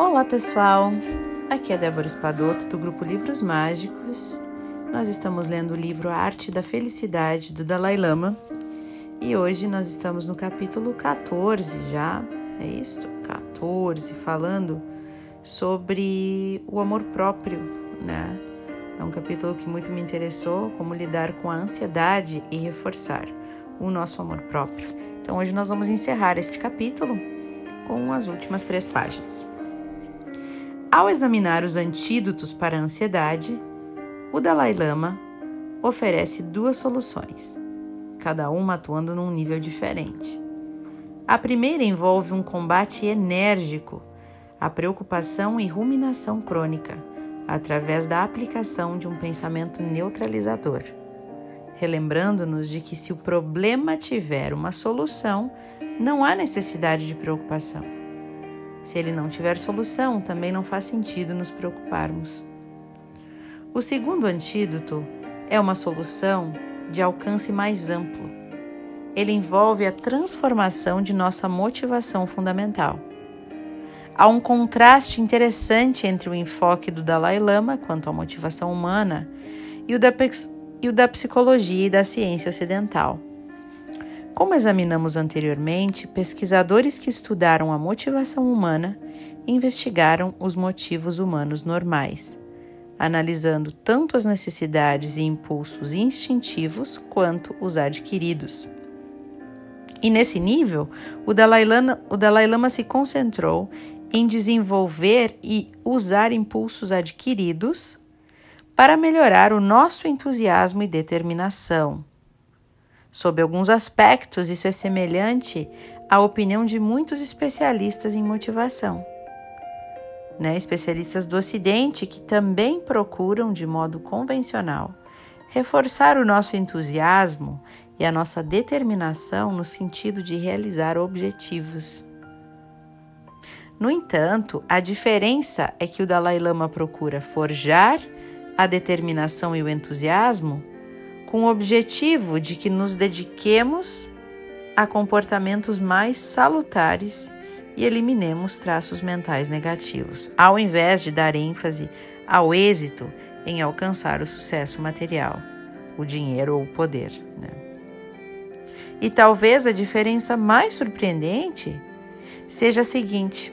Olá pessoal, aqui é Débora Espadoto do grupo Livros Mágicos. Nós estamos lendo o livro A Arte da Felicidade do Dalai Lama e hoje nós estamos no capítulo 14 já, é isso? 14, falando sobre o amor próprio, né? É um capítulo que muito me interessou, como lidar com a ansiedade e reforçar o nosso amor próprio. Então hoje nós vamos encerrar este capítulo com as últimas três páginas. Ao examinar os antídotos para a ansiedade, o Dalai Lama oferece duas soluções, cada uma atuando num nível diferente. A primeira envolve um combate enérgico à preocupação e ruminação crônica, através da aplicação de um pensamento neutralizador, relembrando-nos de que se o problema tiver uma solução, não há necessidade de preocupação. Se ele não tiver solução, também não faz sentido nos preocuparmos. O segundo antídoto é uma solução de alcance mais amplo. Ele envolve a transformação de nossa motivação fundamental. Há um contraste interessante entre o enfoque do Dalai Lama quanto à motivação humana e o da, e o da psicologia e da ciência ocidental. Como examinamos anteriormente, pesquisadores que estudaram a motivação humana investigaram os motivos humanos normais, analisando tanto as necessidades e impulsos instintivos quanto os adquiridos. E nesse nível, o Dalai Lama, o Dalai Lama se concentrou em desenvolver e usar impulsos adquiridos para melhorar o nosso entusiasmo e determinação Sob alguns aspectos, isso é semelhante à opinião de muitos especialistas em motivação. Né? Especialistas do Ocidente que também procuram, de modo convencional, reforçar o nosso entusiasmo e a nossa determinação no sentido de realizar objetivos. No entanto, a diferença é que o Dalai Lama procura forjar a determinação e o entusiasmo com o objetivo de que nos dediquemos a comportamentos mais salutares e eliminemos traços mentais negativos, ao invés de dar ênfase ao êxito em alcançar o sucesso material, o dinheiro ou o poder. Né? E talvez a diferença mais surpreendente seja a seguinte: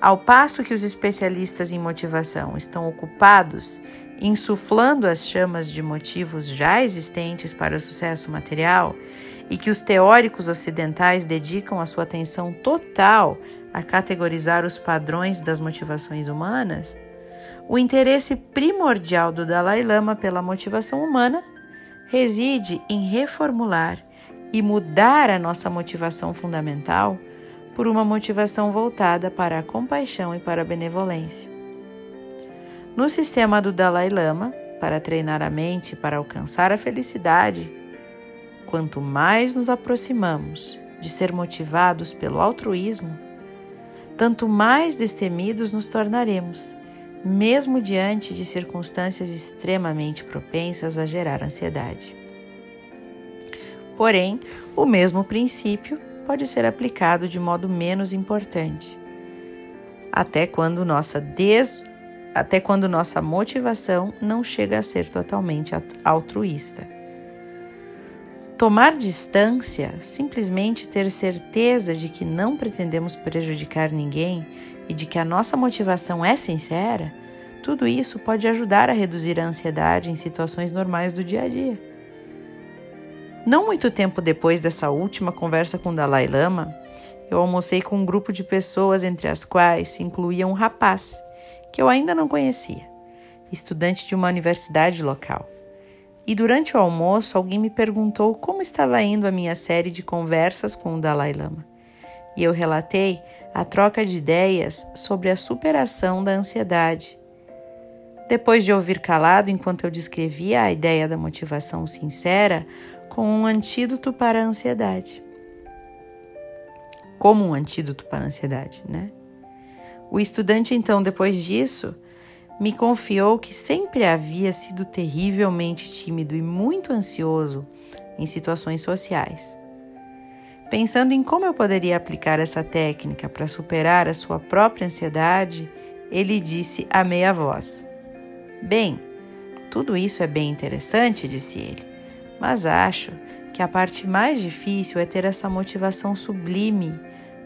ao passo que os especialistas em motivação estão ocupados insuflando as chamas de motivos já existentes para o sucesso material e que os teóricos ocidentais dedicam a sua atenção total a categorizar os padrões das motivações humanas, o interesse primordial do Dalai Lama pela motivação humana reside em reformular e mudar a nossa motivação fundamental por uma motivação voltada para a compaixão e para a benevolência. No sistema do Dalai Lama, para treinar a mente para alcançar a felicidade, quanto mais nos aproximamos de ser motivados pelo altruísmo, tanto mais destemidos nos tornaremos, mesmo diante de circunstâncias extremamente propensas a gerar ansiedade. Porém, o mesmo princípio pode ser aplicado de modo menos importante, até quando nossa des até quando nossa motivação não chega a ser totalmente altruísta. Tomar distância, simplesmente ter certeza de que não pretendemos prejudicar ninguém e de que a nossa motivação é sincera, tudo isso pode ajudar a reduzir a ansiedade em situações normais do dia a dia. Não muito tempo depois dessa última conversa com Dalai Lama, eu almocei com um grupo de pessoas, entre as quais se incluía um rapaz que eu ainda não conhecia, estudante de uma universidade local. E durante o almoço, alguém me perguntou como estava indo a minha série de conversas com o Dalai Lama. E eu relatei a troca de ideias sobre a superação da ansiedade. Depois de ouvir calado enquanto eu descrevia a ideia da motivação sincera com um antídoto para a ansiedade. Como um antídoto para a ansiedade, né? O estudante, então, depois disso, me confiou que sempre havia sido terrivelmente tímido e muito ansioso em situações sociais. Pensando em como eu poderia aplicar essa técnica para superar a sua própria ansiedade, ele disse a meia voz: Bem, tudo isso é bem interessante, disse ele, mas acho que a parte mais difícil é ter essa motivação sublime,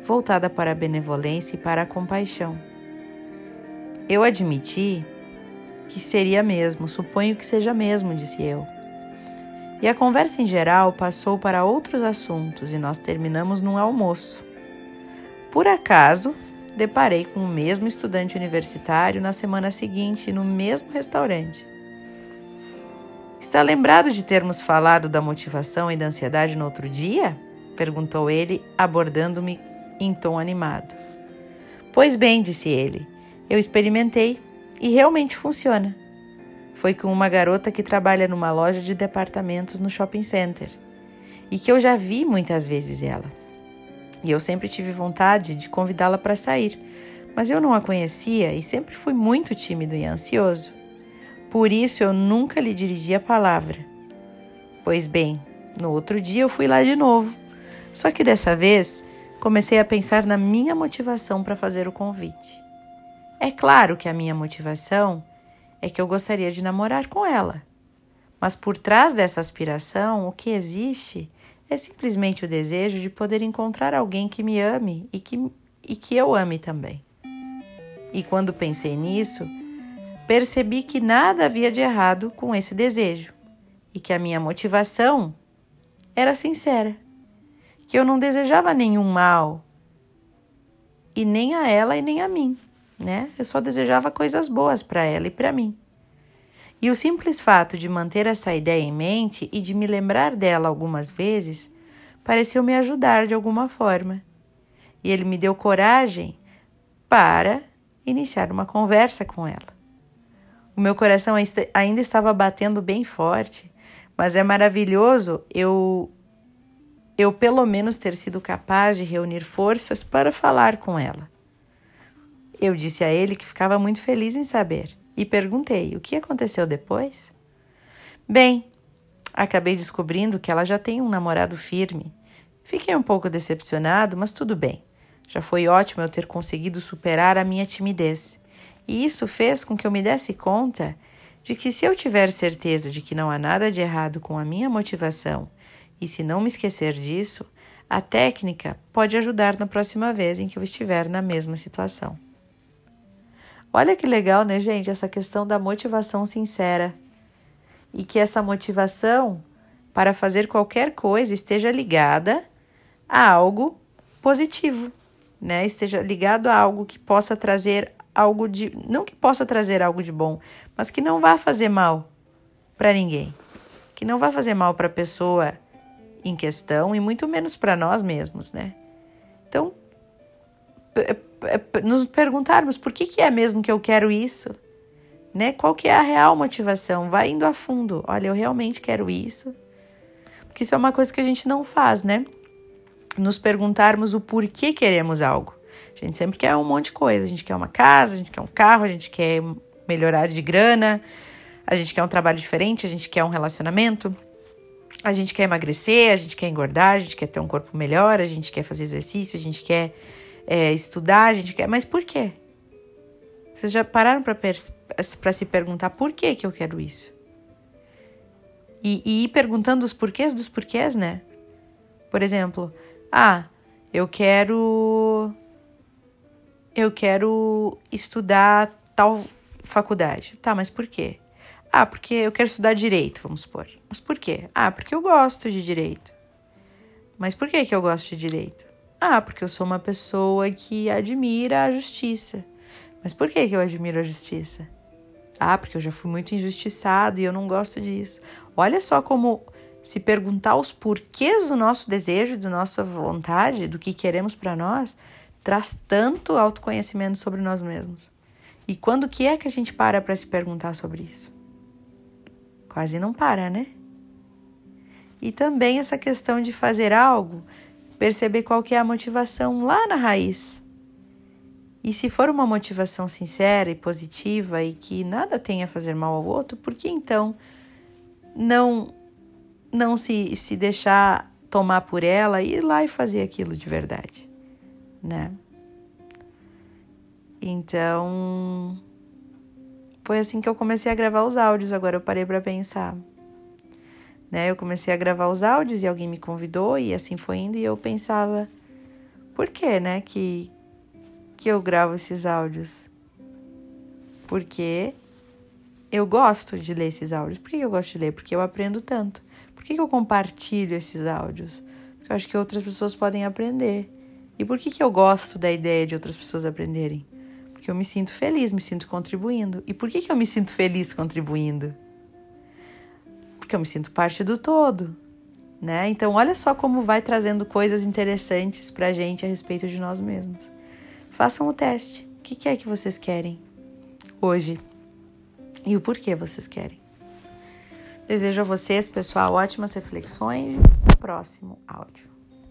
voltada para a benevolência e para a compaixão. Eu admiti que seria mesmo, suponho que seja mesmo, disse eu. E a conversa em geral passou para outros assuntos e nós terminamos num almoço. Por acaso, deparei com o mesmo estudante universitário na semana seguinte no mesmo restaurante. Está lembrado de termos falado da motivação e da ansiedade no outro dia? perguntou ele, abordando-me em tom animado. Pois bem, disse ele, eu experimentei e realmente funciona. Foi com uma garota que trabalha numa loja de departamentos no shopping center e que eu já vi muitas vezes ela. E eu sempre tive vontade de convidá-la para sair, mas eu não a conhecia e sempre fui muito tímido e ansioso. Por isso eu nunca lhe dirigi a palavra. Pois bem, no outro dia eu fui lá de novo. Só que dessa vez comecei a pensar na minha motivação para fazer o convite. É claro que a minha motivação é que eu gostaria de namorar com ela. Mas por trás dessa aspiração, o que existe é simplesmente o desejo de poder encontrar alguém que me ame e que, e que eu ame também. E quando pensei nisso, percebi que nada havia de errado com esse desejo e que a minha motivação era sincera, que eu não desejava nenhum mal e nem a ela e nem a mim né? Eu só desejava coisas boas para ela e para mim. E o simples fato de manter essa ideia em mente e de me lembrar dela algumas vezes pareceu me ajudar de alguma forma. E ele me deu coragem para iniciar uma conversa com ela. O meu coração ainda estava batendo bem forte, mas é maravilhoso eu eu pelo menos ter sido capaz de reunir forças para falar com ela. Eu disse a ele que ficava muito feliz em saber e perguntei o que aconteceu depois. Bem, acabei descobrindo que ela já tem um namorado firme. Fiquei um pouco decepcionado, mas tudo bem. Já foi ótimo eu ter conseguido superar a minha timidez. E isso fez com que eu me desse conta de que se eu tiver certeza de que não há nada de errado com a minha motivação e se não me esquecer disso, a técnica pode ajudar na próxima vez em que eu estiver na mesma situação. Olha que legal, né, gente? Essa questão da motivação sincera. E que essa motivação para fazer qualquer coisa esteja ligada a algo positivo, né? Esteja ligado a algo que possa trazer algo de. Não que possa trazer algo de bom, mas que não vá fazer mal para ninguém. Que não vá fazer mal para a pessoa em questão e muito menos para nós mesmos, né? Então, nos perguntarmos por que, que é mesmo que eu quero isso, né? Qual que é a real motivação? Vai indo a fundo. Olha, eu realmente quero isso. Porque isso é uma coisa que a gente não faz, né? Nos perguntarmos o porquê queremos algo. A gente sempre quer um monte de coisa. A gente quer uma casa, a gente quer um carro, a gente quer melhorar de grana, a gente quer um trabalho diferente, a gente quer um relacionamento. A gente quer emagrecer, a gente quer engordar, a gente quer ter um corpo melhor, a gente quer fazer exercício, a gente quer é, estudar, a gente quer. Mas por quê? Vocês já pararam para se perguntar por que, que eu quero isso? E, e ir perguntando os porquês dos porquês, né? Por exemplo, ah, eu quero. Eu quero estudar tal faculdade. Tá, mas por quê? Ah, porque eu quero estudar direito, vamos supor. Mas por quê? Ah, porque eu gosto de direito. Mas por que, que eu gosto de direito? Ah, porque eu sou uma pessoa que admira a justiça. Mas por que, que eu admiro a justiça? Ah, porque eu já fui muito injustiçado e eu não gosto disso. Olha só como se perguntar os porquês do nosso desejo, da nossa vontade, do que queremos para nós, traz tanto autoconhecimento sobre nós mesmos. E quando que é que a gente para para se perguntar sobre isso? Quase não para, né? E também essa questão de fazer algo perceber qual que é a motivação lá na raiz. E se for uma motivação sincera e positiva e que nada tem a fazer mal ao outro, por que então não não se, se deixar tomar por ela e ir lá e fazer aquilo de verdade, né? Então, foi assim que eu comecei a gravar os áudios. Agora eu parei para pensar. Né? Eu comecei a gravar os áudios e alguém me convidou e assim foi indo e eu pensava, por que, né, que que eu gravo esses áudios? Porque eu gosto de ler esses áudios. Por que eu gosto de ler? Porque eu aprendo tanto. Por que eu compartilho esses áudios? Porque eu acho que outras pessoas podem aprender. E por que, que eu gosto da ideia de outras pessoas aprenderem? Porque eu me sinto feliz, me sinto contribuindo. E por que, que eu me sinto feliz contribuindo? Porque eu me sinto parte do todo, né? Então, olha só como vai trazendo coisas interessantes pra gente a respeito de nós mesmos. Façam o teste. O que, que é que vocês querem hoje? E o porquê vocês querem? Desejo a vocês, pessoal, ótimas reflexões e próximo áudio.